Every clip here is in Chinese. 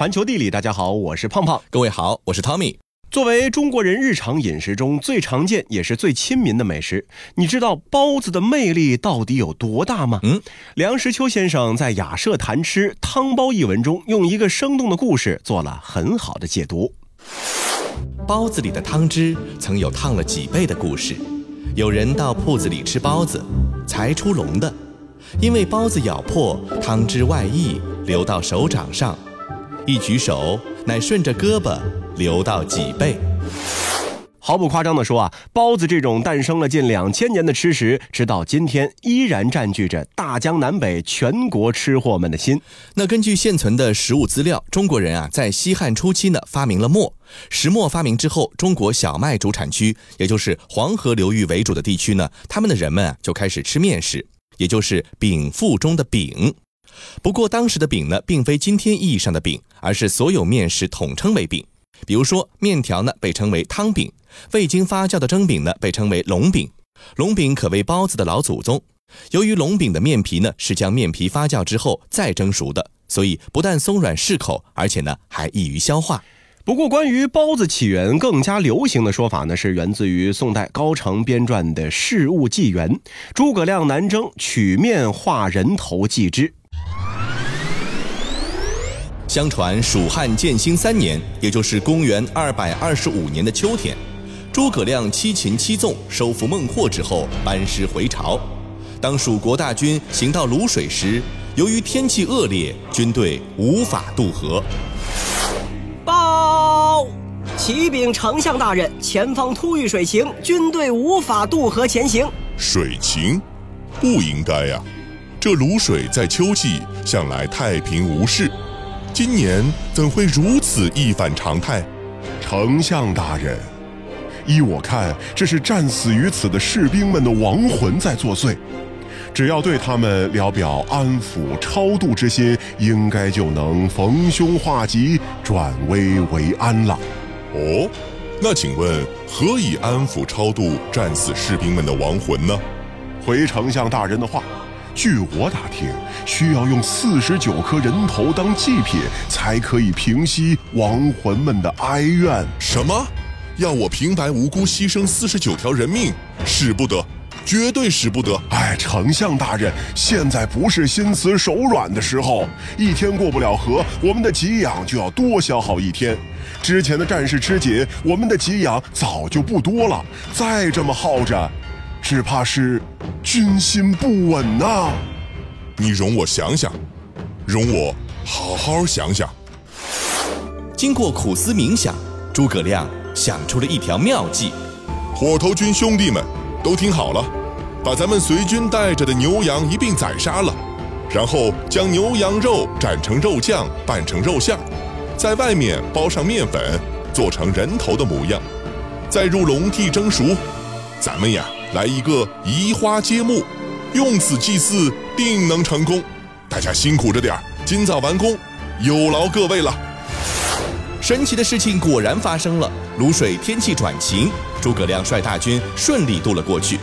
环球地理，大家好，我是胖胖。各位好，我是 Tommy。作为中国人日常饮食中最常见也是最亲民的美食，你知道包子的魅力到底有多大吗？嗯，梁实秋先生在《雅舍谈吃汤包》一文中，用一个生动的故事做了很好的解读。包子里的汤汁曾有烫了几倍的故事。有人到铺子里吃包子，才出笼的，因为包子咬破，汤汁外溢，流到手掌上，一举手，乃顺着胳膊。流到脊背？毫不夸张地说啊，包子这种诞生了近两千年的吃食，直到今天依然占据着大江南北全国吃货们的心。那根据现存的食物资料，中国人啊在西汉初期呢发明了磨。石磨发明之后，中国小麦主产区，也就是黄河流域为主的地区呢，他们的人们啊就开始吃面食，也就是饼腹中的饼。不过当时的饼呢，并非今天意义上的饼，而是所有面食统称为饼。比如说，面条呢被称为汤饼，未经发酵的蒸饼呢被称为笼饼。笼饼可谓包子的老祖宗。由于笼饼的面皮呢是将面皮发酵之后再蒸熟的，所以不但松软适口，而且呢还易于消化。不过，关于包子起源更加流行的说法呢，是源自于宋代高澄编撰的《事物纪元》，诸葛亮南征，取面化人头祭之。相传蜀汉建兴三年，也就是公元二百二十五年的秋天，诸葛亮七擒七纵，收复孟获之后，班师回朝。当蜀国大军行到泸水时，由于天气恶劣，军队无法渡河。报，启禀丞相大人，前方突遇水情，军队无法渡河前行。水情？不应该呀，这泸水在秋季向来太平无事。今年怎会如此一反常态？丞相大人，依我看，这是战死于此的士兵们的亡魂在作祟。只要对他们聊表安抚超度之心，应该就能逢凶化吉，转危为安了。哦，那请问何以安抚超度战死士兵们的亡魂呢？回丞相大人的话。据我打听，需要用四十九颗人头当祭品，才可以平息亡魂们的哀怨。什么？要我平白无辜牺牲四十九条人命？使不得，绝对使不得！哎，丞相大人，现在不是心慈手软的时候。一天过不了河，我们的给养就要多消耗一天。之前的战事吃紧，我们的给养早就不多了。再这么耗着。只怕是军心不稳呐！你容我想想，容我好好想想。经过苦思冥想，诸葛亮想出了一条妙计。火头军兄弟们，都听好了，把咱们随军带着的牛羊一并宰杀了，然后将牛羊肉斩成肉酱，拌成肉馅儿，在外面包上面粉，做成人头的模样，再入笼屉蒸熟。咱们呀。来一个移花接木，用此祭祀，定能成功。大家辛苦着点儿今早完工，有劳各位了。神奇的事情果然发生了，泸水天气转晴，诸葛亮率大军顺利渡了过去。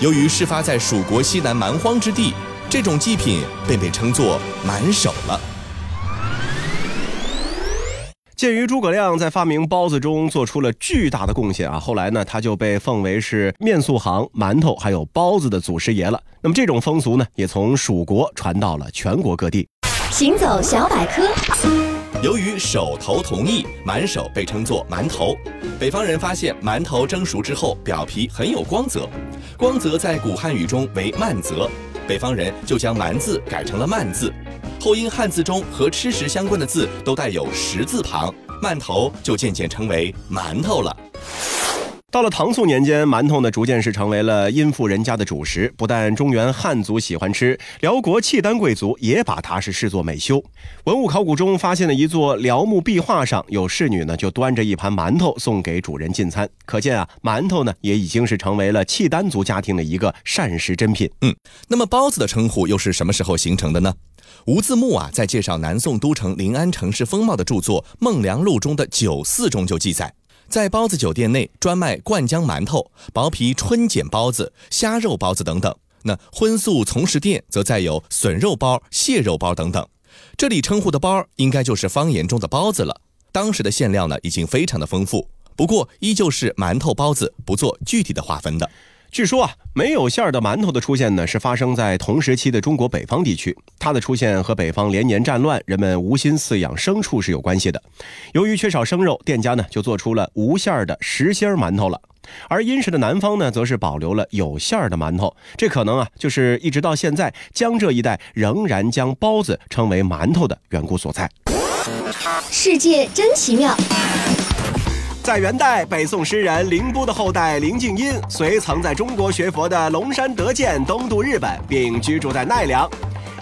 由于事发在蜀国西南蛮荒之地，这种祭品便被称作蛮首了。鉴于诸葛亮在发明包子中做出了巨大的贡献啊，后来呢，他就被奉为是面塑行、馒头还有包子的祖师爷了。那么这种风俗呢，也从蜀国传到了全国各地。行走小百科，由于手头同意，满手被称作馒头。北方人发现馒头蒸熟之后，表皮很有光泽，光泽在古汉语中为慢泽，北方人就将蛮字改成了慢字。后因汉字中和吃食相关的字都带有食字旁，馒头就渐渐成为馒头了。到了唐宋年间，馒头呢逐渐是成为了殷富人家的主食。不但中原汉族喜欢吃，辽国契丹贵族也把它是视作美修。文物考古中发现的一座辽墓壁画，上有侍女呢就端着一盘馒头送给主人进餐。可见啊，馒头呢也已经是成为了契丹族家庭的一个膳食珍品。嗯，那么包子的称呼又是什么时候形成的呢？吴自牧啊，在介绍南宋都城临安城市风貌的著作《孟良录》中的酒肆中就记载，在包子酒店内专卖灌浆馒头、薄皮春卷包子、虾肉包子等等。那荤素从食店则载有笋肉包、蟹肉包等等。这里称呼的包应该就是方言中的包子了。当时的馅料呢已经非常的丰富，不过依旧是馒头、包子，不做具体的划分的。据说啊，没有馅儿的馒头的出现呢，是发生在同时期的中国北方地区。它的出现和北方连年战乱，人们无心饲养牲畜是有关系的。由于缺少生肉，店家呢就做出了无馅儿的实心馒头了。而殷实的南方呢，则是保留了有馅儿的馒头。这可能啊，就是一直到现在江浙一带仍然将包子称为馒头的缘故所在。世界真奇妙。在元代，北宋诗人凌波的后代林静音随曾在中国学佛的龙山德建东渡日本，并居住在奈良。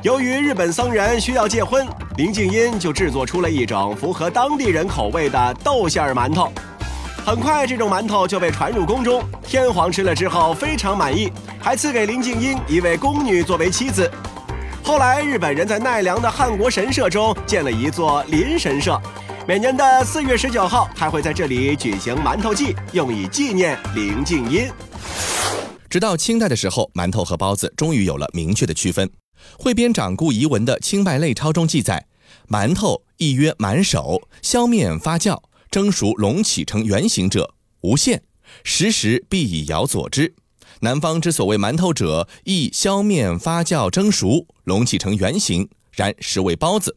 由于日本僧人需要戒荤，林静音就制作出了一种符合当地人口味的豆馅儿馒头。很快，这种馒头就被传入宫中，天皇吃了之后非常满意，还赐给林静音一位宫女作为妻子。后来，日本人在奈良的汉国神社中建了一座林神社。每年的四月十九号，还会在这里举行馒头祭，用以纪念林静音。直到清代的时候，馒头和包子终于有了明确的区分。汇编掌故遗文的《清拜类钞》中记载：馒头亦曰馒手，削面发酵，蒸熟隆起成圆形者，无馅，时时必以窑佐之。南方之所谓馒头者，亦削面发酵蒸熟，隆起成圆形，然实为包子。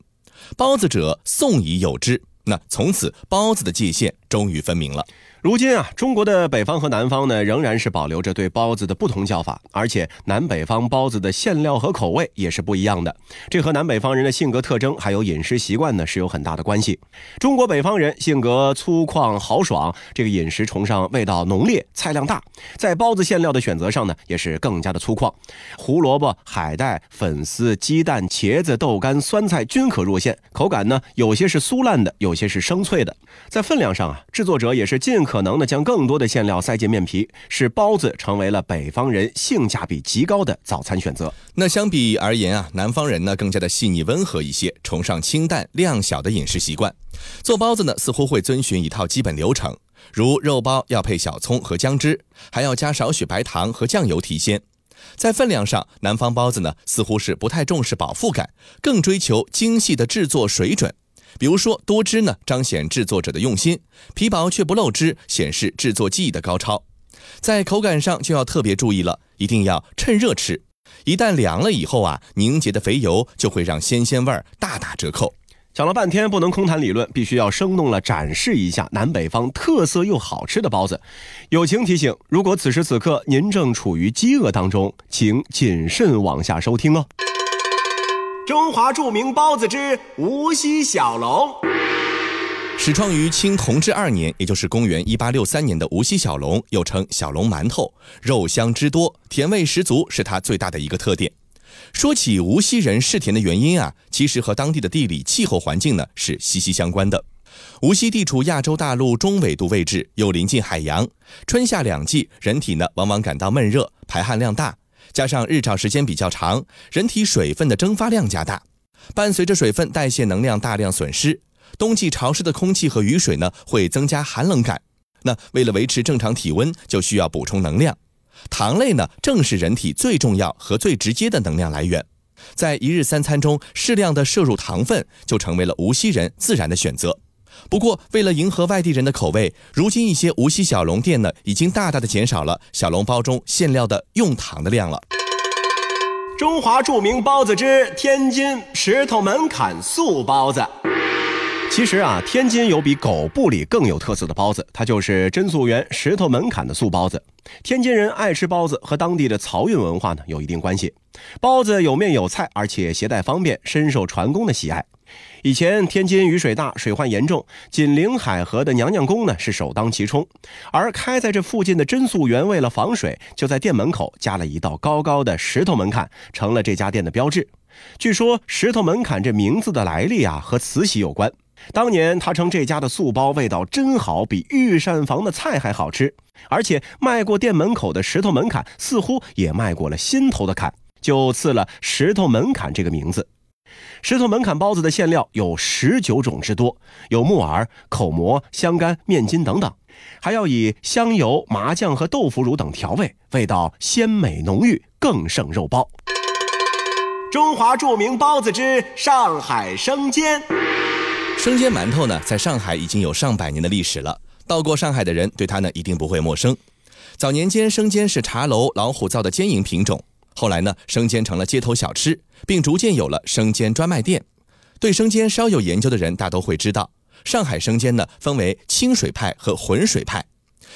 包子者，宋已有之。那从此，包子的界限终于分明了。如今啊，中国的北方和南方呢，仍然是保留着对包子的不同叫法，而且南北方包子的馅料和口味也是不一样的。这和南北方人的性格特征还有饮食习惯呢是有很大的关系。中国北方人性格粗犷豪爽，这个饮食崇尚味道浓烈、菜量大，在包子馅料的选择上呢，也是更加的粗犷。胡萝卜、海带、粉丝、鸡蛋、茄子、豆干、酸菜均可入馅，口感呢有些是酥烂的，有些是生脆的。在分量上啊，制作者也是尽可可能的将更多的馅料塞进面皮，使包子成为了北方人性价比极高的早餐选择。那相比而言啊，南方人呢更加的细腻温和一些，崇尚清淡量小的饮食习惯。做包子呢似乎会遵循一套基本流程，如肉包要配小葱和姜汁，还要加少许白糖和酱油提鲜。在分量上，南方包子呢似乎是不太重视饱腹感，更追求精细的制作水准。比如说多汁呢，彰显制作者的用心；皮薄却不漏汁，显示制作技艺的高超。在口感上就要特别注意了，一定要趁热吃。一旦凉了以后啊，凝结的肥油就会让鲜鲜味儿大打折扣。讲了半天，不能空谈理论，必须要生动了展示一下南北方特色又好吃的包子。友情提醒：如果此时此刻您正处于饥饿当中，请谨慎往下收听哦。中华著名包子之无锡小笼，始创于清同治二年，也就是公元一八六三年的无锡小笼，又称小笼馒头，肉香汁多，甜味十足，是它最大的一个特点。说起无锡人嗜甜的原因啊，其实和当地的地理气候环境呢是息息相关的。无锡地处亚洲大陆中纬度位置，又临近海洋，春夏两季，人体呢往往感到闷热，排汗量大。加上日照时间比较长，人体水分的蒸发量加大，伴随着水分代谢能量大量损失，冬季潮湿的空气和雨水呢会增加寒冷感。那为了维持正常体温，就需要补充能量。糖类呢正是人体最重要和最直接的能量来源，在一日三餐中适量的摄入糖分，就成为了无锡人自然的选择。不过，为了迎合外地人的口味，如今一些无锡小笼店呢，已经大大的减少了小笼包中馅料的用糖的量了。中华著名包子之天津石头门槛素包子。其实啊，天津有比狗不理更有特色的包子，它就是真素园石头门槛的素包子。天津人爱吃包子，和当地的漕运文化呢有一定关系。包子有面有菜，而且携带方便，深受船工的喜爱。以前天津雨水大，水患严重，紧邻海河的娘娘宫呢是首当其冲。而开在这附近的真素园，为了防水，就在店门口加了一道高高的石头门槛，成了这家店的标志。据说石头门槛这名字的来历啊，和慈禧有关。当年他称这家的素包味道真好，比御膳房的菜还好吃，而且迈过店门口的石头门槛，似乎也迈过了心头的坎，就赐了石头门槛这个名字。石头门槛包子的馅料有十九种之多，有木耳、口蘑、香干、面筋等等，还要以香油、麻酱和豆腐乳等调味，味道鲜美浓郁，更胜肉包。中华著名包子之上海生煎。生煎馒头呢，在上海已经有上百年的历史了。到过上海的人对它呢一定不会陌生。早年间，生煎是茶楼老虎灶的煎营品种。后来呢，生煎成了街头小吃，并逐渐有了生煎专卖店。对生煎稍有研究的人大都会知道，上海生煎呢分为清水派和浑水派。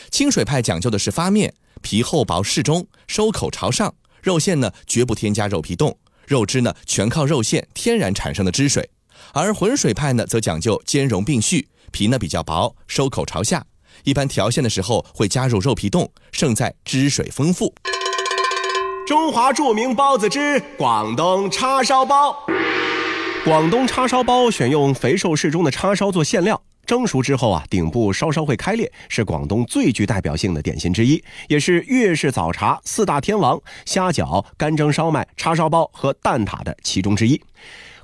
清水派讲究的是发面，皮厚薄适中，收口朝上，肉馅呢绝不添加肉皮冻。肉汁呢，全靠肉馅天然产生的汁水，而浑水派呢，则讲究兼容并蓄，皮呢比较薄，收口朝下，一般调馅的时候会加入肉皮冻，胜在汁水丰富。中华著名包子之广东叉烧包。广东叉烧包选用肥瘦适中的叉烧做馅料。蒸熟之后啊，顶部稍稍会开裂，是广东最具代表性的点心之一，也是粤式早茶四大天王虾饺、干蒸烧麦、叉烧包和蛋挞的其中之一。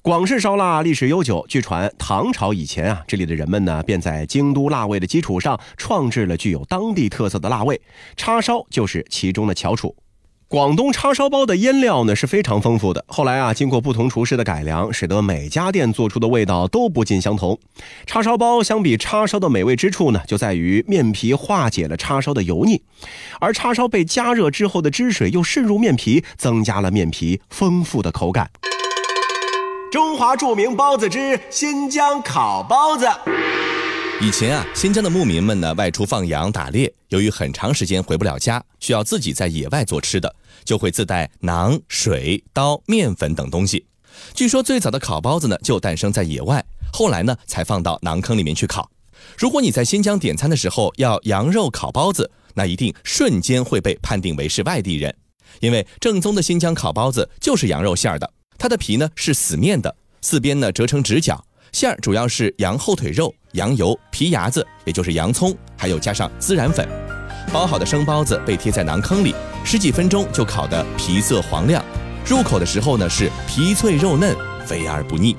广式烧腊历史悠久，据传唐朝以前啊，这里的人们呢便在京都辣味的基础上创制了具有当地特色的辣味，叉烧就是其中的翘楚。广东叉烧包的腌料呢是非常丰富的。后来啊，经过不同厨师的改良，使得每家店做出的味道都不尽相同。叉烧包相比叉烧的美味之处呢，就在于面皮化解了叉烧的油腻，而叉烧被加热之后的汁水又渗入面皮，增加了面皮丰富的口感。中华著名包子之新疆烤包子。以前啊，新疆的牧民们呢外出放羊打猎，由于很长时间回不了家，需要自己在野外做吃的，就会自带馕、水、刀、面粉等东西。据说最早的烤包子呢就诞生在野外，后来呢才放到馕坑里面去烤。如果你在新疆点餐的时候要羊肉烤包子，那一定瞬间会被判定为是外地人，因为正宗的新疆烤包子就是羊肉馅儿的，它的皮呢是死面的，四边呢折成直角。馅儿主要是羊后腿肉、羊油、皮牙子，也就是洋葱，还有加上孜然粉。包好的生包子被贴在馕坑里，十几分钟就烤得皮色黄亮。入口的时候呢是皮脆肉嫩，肥而不腻。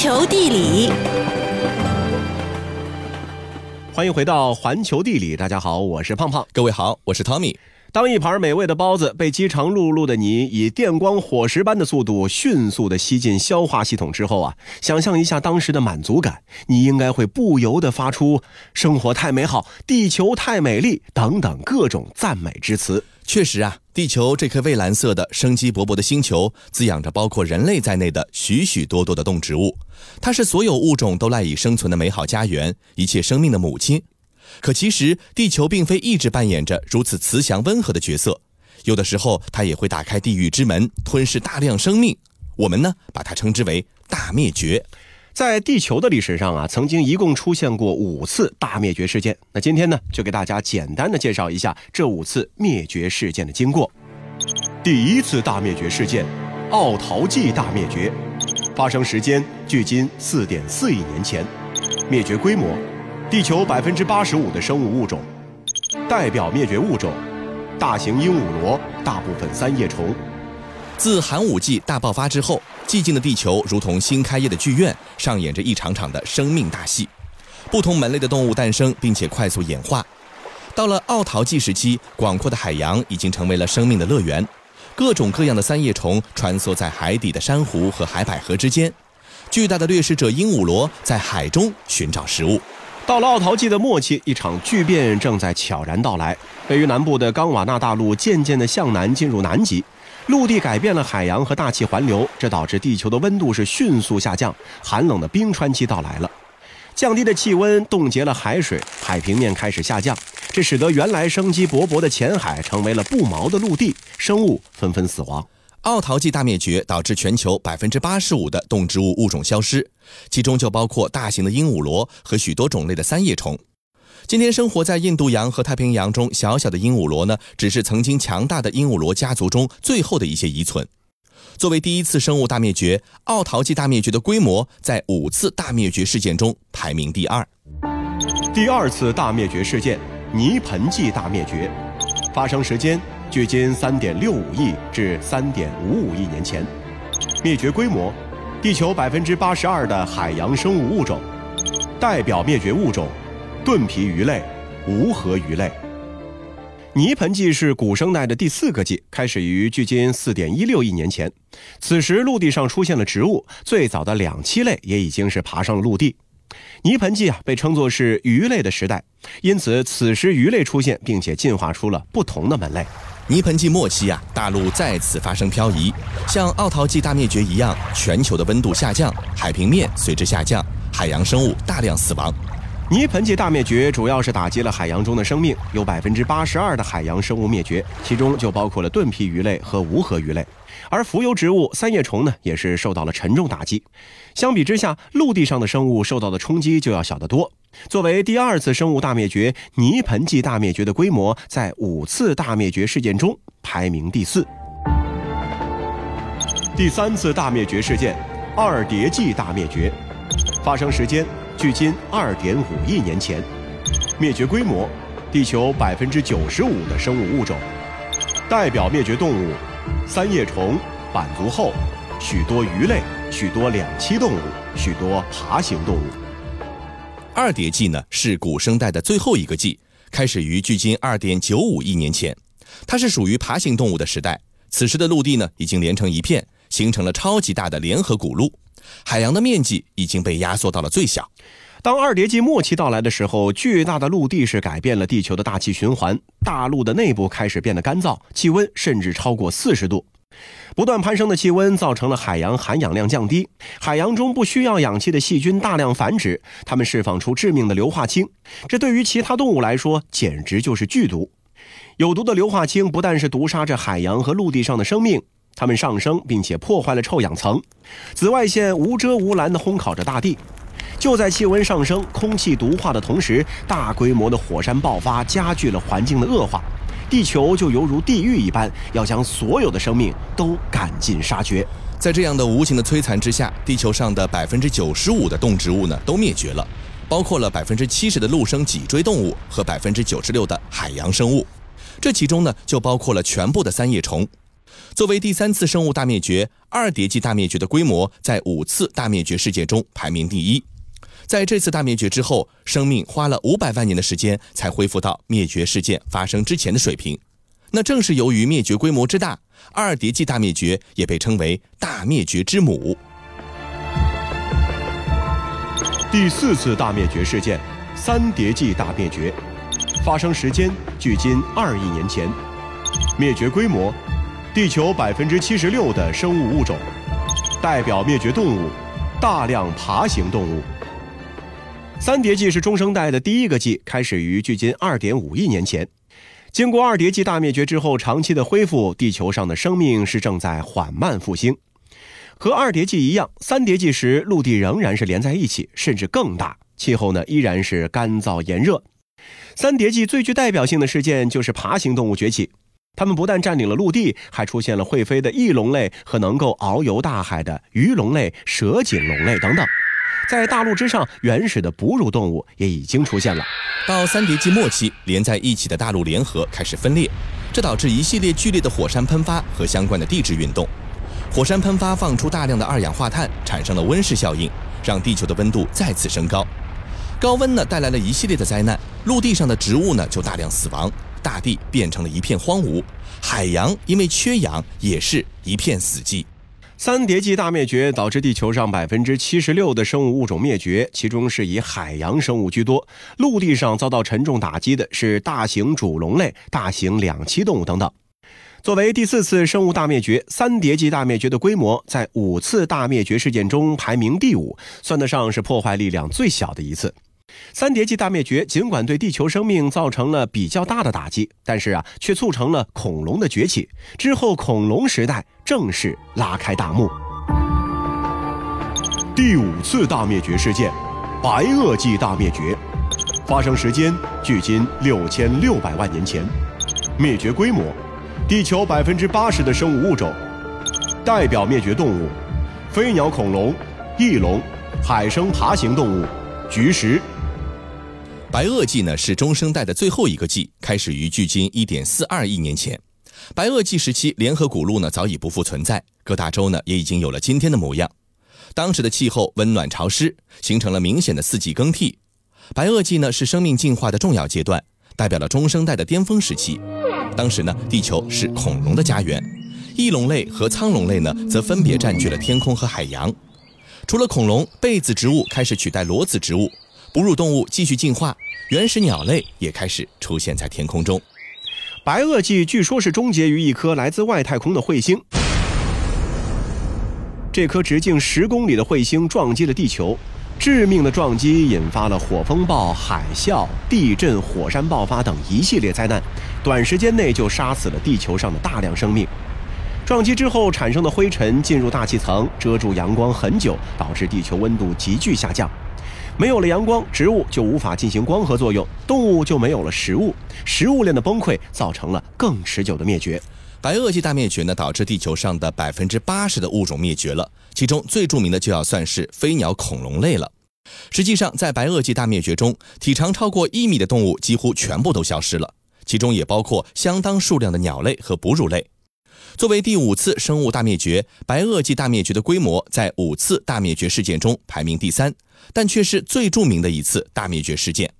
球地理，欢迎回到环球地理。大家好，我是胖胖。各位好，我是 Tommy。当一盘美味的包子被饥肠辘辘的你以电光火石般的速度迅速的吸进消化系统之后啊，想象一下当时的满足感，你应该会不由得发出“生活太美好，地球太美丽”等等各种赞美之词。确实啊，地球这颗蔚蓝色的、生机勃勃的星球，滋养着包括人类在内的许许多多的动植物。它是所有物种都赖以生存的美好家园，一切生命的母亲。可其实，地球并非一直扮演着如此慈祥温和的角色，有的时候它也会打开地狱之门，吞噬大量生命。我们呢，把它称之为大灭绝。在地球的历史上啊，曾经一共出现过五次大灭绝事件。那今天呢，就给大家简单的介绍一下这五次灭绝事件的经过。第一次大灭绝事件，奥陶纪大灭绝，发生时间距今四点四亿年前，灭绝规模，地球百分之八十五的生物物种，代表灭绝物种，大型鹦鹉螺，大部分三叶虫。自寒武纪大爆发之后，寂静的地球如同新开业的剧院，上演着一场场的生命大戏。不同门类的动物诞生，并且快速演化。到了奥陶纪时期，广阔的海洋已经成为了生命的乐园，各种各样的三叶虫穿梭在海底的珊瑚和海百合之间。巨大的掠食者鹦鹉螺在海中寻找食物。到了奥陶纪的末期，一场巨变正在悄然到来。位于南部的冈瓦纳大陆渐渐地向南进入南极，陆地改变了海洋和大气环流，这导致地球的温度是迅速下降，寒冷的冰川期到来了。降低的气温冻结了海水，海平面开始下降，这使得原来生机勃勃的浅海成为了不毛的陆地，生物纷纷死亡。奥陶纪大灭绝导致全球百分之八十五的动植物物种消失，其中就包括大型的鹦鹉螺和许多种类的三叶虫。今天生活在印度洋和太平洋中小小的鹦鹉螺呢，只是曾经强大的鹦鹉螺家族中最后的一些遗存。作为第一次生物大灭绝，奥陶纪大灭绝的规模在五次大灭绝事件中排名第二。第二次大灭绝事件——泥盆纪大灭绝，发生时间。距今三点六五亿至三点五五亿年前，灭绝规模：地球百分之八十二的海洋生物物种，代表灭绝物种：盾皮鱼类、无颌鱼类。泥盆纪是古生代的第四个纪，开始于距今四点一六亿年前。此时陆地上出现了植物，最早的两栖类也已经是爬上了陆地。泥盆纪啊，被称作是鱼类的时代，因此此时鱼类出现，并且进化出了不同的门类。泥盆纪末期啊，大陆再次发生漂移，像奥陶纪大灭绝一样，全球的温度下降，海平面随之下降，海洋生物大量死亡。泥盆纪大灭绝主要是打击了海洋中的生命，有百分之八十二的海洋生物灭绝，其中就包括了盾皮鱼类和无颌鱼类。而浮游植物三叶虫呢，也是受到了沉重打击。相比之下，陆地上的生物受到的冲击就要小得多。作为第二次生物大灭绝，泥盆纪大灭绝的规模在五次大灭绝事件中排名第四。第三次大灭绝事件——二叠纪大灭绝，发生时间距今二点五亿年前，灭绝规模：地球百分之九十五的生物物种，代表灭绝动物：三叶虫、板足后，许多鱼类，许多两栖动物，许多爬行动物。二叠纪呢是古生代的最后一个纪，开始于距今二点九五亿年前，它是属于爬行动物的时代。此时的陆地呢已经连成一片，形成了超级大的联合古陆，海洋的面积已经被压缩到了最小。当二叠纪末期到来的时候，巨大的陆地是改变了地球的大气循环，大陆的内部开始变得干燥，气温甚至超过四十度。不断攀升的气温造成了海洋含氧量降低，海洋中不需要氧气的细菌大量繁殖，它们释放出致命的硫化氢，这对于其他动物来说简直就是剧毒。有毒的硫化氢不但是毒杀着海洋和陆地上的生命，它们上升并且破坏了臭氧层，紫外线无遮无拦地烘烤着大地。就在气温上升、空气毒化的同时，大规模的火山爆发加剧了环境的恶化。地球就犹如地狱一般，要将所有的生命都赶尽杀绝。在这样的无情的摧残之下，地球上的百分之九十五的动植物呢都灭绝了，包括了百分之七十的陆生脊椎动物和百分之九十六的海洋生物。这其中呢就包括了全部的三叶虫。作为第三次生物大灭绝，二叠纪大灭绝的规模在五次大灭绝事件中排名第一。在这次大灭绝之后，生命花了五百万年的时间才恢复到灭绝事件发生之前的水平。那正是由于灭绝规模之大，二叠纪大灭绝也被称为大灭绝之母。第四次大灭绝事件——三叠纪大灭绝，发生时间距今二亿年前，灭绝规模：地球百分之七十六的生物物种，代表灭绝动物：大量爬行动物。三叠纪是中生代的第一个纪，开始于距今二点五亿年前。经过二叠纪大灭绝之后，长期的恢复，地球上的生命是正在缓慢复兴。和二叠纪一样，三叠纪时陆地仍然是连在一起，甚至更大，气候呢依然是干燥炎热。三叠纪最具代表性的事件就是爬行动物崛起，它们不但占领了陆地，还出现了会飞的翼龙类和能够遨游大海的鱼龙类、蛇颈龙类等等。在大陆之上，原始的哺乳动物也已经出现了。到三叠纪末期，连在一起的大陆联合开始分裂，这导致一系列剧烈的火山喷发和相关的地质运动。火山喷发放出大量的二氧化碳，产生了温室效应，让地球的温度再次升高。高温呢带来了一系列的灾难，陆地上的植物呢就大量死亡，大地变成了一片荒芜，海洋因为缺氧也是一片死寂。三叠纪大灭绝导致地球上百分之七十六的生物物种灭绝，其中是以海洋生物居多。陆地上遭到沉重打击的是大型主龙类、大型两栖动物等等。作为第四次生物大灭绝，三叠纪大灭绝的规模在五次大灭绝事件中排名第五，算得上是破坏力量最小的一次。三叠纪大灭绝尽管对地球生命造成了比较大的打击，但是啊，却促成了恐龙的崛起。之后，恐龙时代正式拉开大幕。第五次大灭绝事件——白垩纪大灭绝，发生时间距今六千六百万年前，灭绝规模：地球百分之八十的生物物种，代表灭绝动物：飞鸟恐龙、翼龙、海生爬行动物、菊石。白垩纪呢是中生代的最后一个纪，开始于距今一点四二亿年前。白垩纪时期，联合古陆呢早已不复存在，各大洲呢也已经有了今天的模样。当时的气候温暖潮湿，形成了明显的四季更替。白垩纪呢是生命进化的重要阶段，代表了中生代的巅峰时期。当时呢，地球是恐龙的家园，翼龙类和苍龙类呢则分别占据了天空和海洋。除了恐龙，被子植物开始取代裸子植物。哺乳动物继续进化，原始鸟类也开始出现在天空中。白垩纪据说是终结于一颗来自外太空的彗星，这颗直径十公里的彗星撞击了地球，致命的撞击引发了火风暴、海啸、地震、火山爆发等一系列灾难，短时间内就杀死了地球上的大量生命。撞击之后产生的灰尘进入大气层，遮住阳光很久，导致地球温度急剧下降。没有了阳光，植物就无法进行光合作用，动物就没有了食物，食物链的崩溃造成了更持久的灭绝。白垩纪大灭绝呢，导致地球上的百分之八十的物种灭绝了，其中最著名的就要算是飞鸟恐龙类了。实际上，在白垩纪大灭绝中，体长超过一米的动物几乎全部都消失了，其中也包括相当数量的鸟类和哺乳类。作为第五次生物大灭绝，白垩纪大灭绝的规模在五次大灭绝事件中排名第三。但却是最著名的一次大灭绝事件。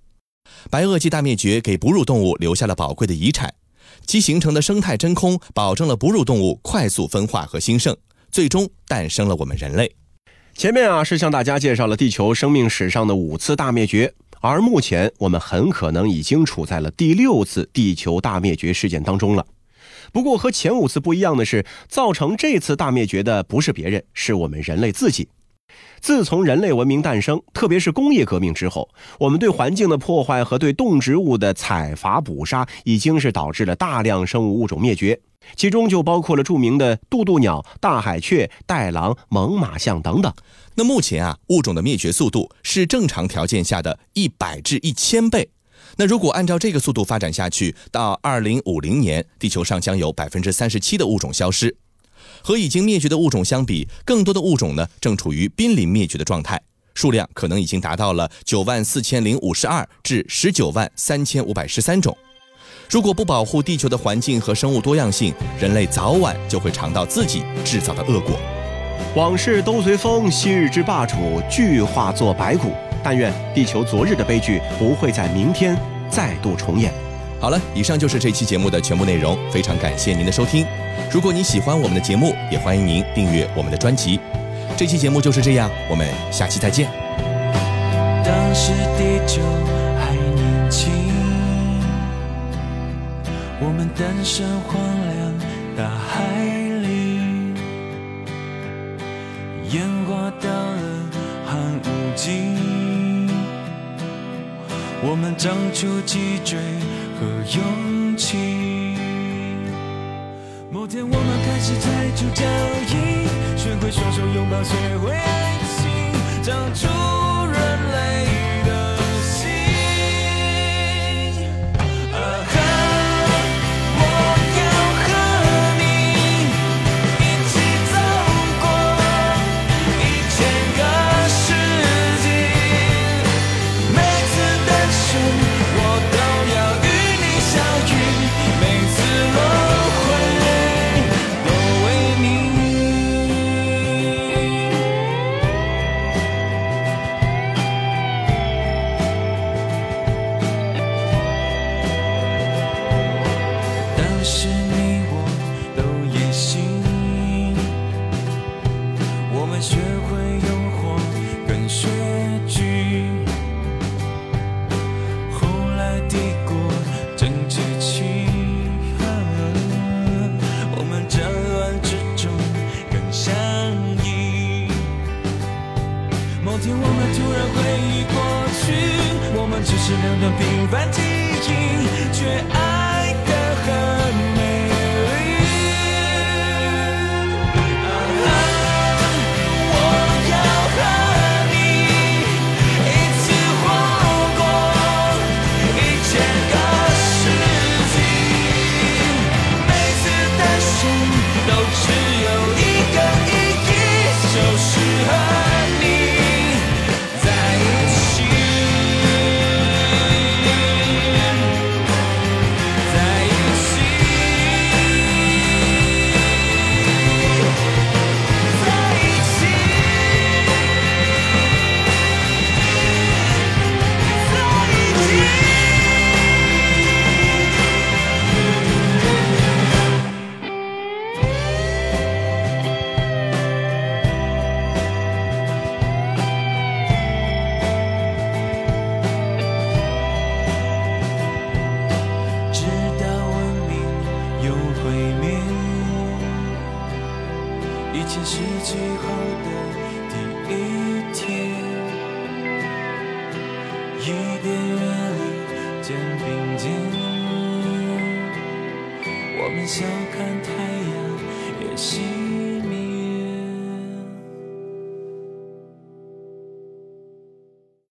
白垩纪大灭绝给哺乳动物留下了宝贵的遗产，其形成的生态真空保证了哺乳动物快速分化和兴盛，最终诞生了我们人类。前面啊是向大家介绍了地球生命史上的五次大灭绝，而目前我们很可能已经处在了第六次地球大灭绝事件当中了。不过和前五次不一样的是，造成这次大灭绝的不是别人，是我们人类自己。自从人类文明诞生，特别是工业革命之后，我们对环境的破坏和对动植物的采伐捕杀，已经是导致了大量生物物种灭绝，其中就包括了著名的渡渡鸟、大海雀、袋狼、猛犸象等等。那目前啊，物种的灭绝速度是正常条件下的一百至一千倍。那如果按照这个速度发展下去，到二零五零年，地球上将有百分之三十七的物种消失。和已经灭绝的物种相比，更多的物种呢正处于濒临灭绝的状态，数量可能已经达到了九万四千零五十二至十九万三千五百十三种。如果不保护地球的环境和生物多样性，人类早晚就会尝到自己制造的恶果。往事都随风，昔日之霸主俱化作白骨。但愿地球昨日的悲剧不会在明天再度重演。好了，以上就是这期节目的全部内容，非常感谢您的收听。如果您喜欢我们的节目，也欢迎您订阅我们的专辑。这期节目就是这样，我们下期再见。当时地球还年轻，我们诞生荒凉大海里，烟花到了寒武纪，我们长出脊椎。和勇气。某天，我们开始踩出脚印，学会双手拥抱，学会爱情，长出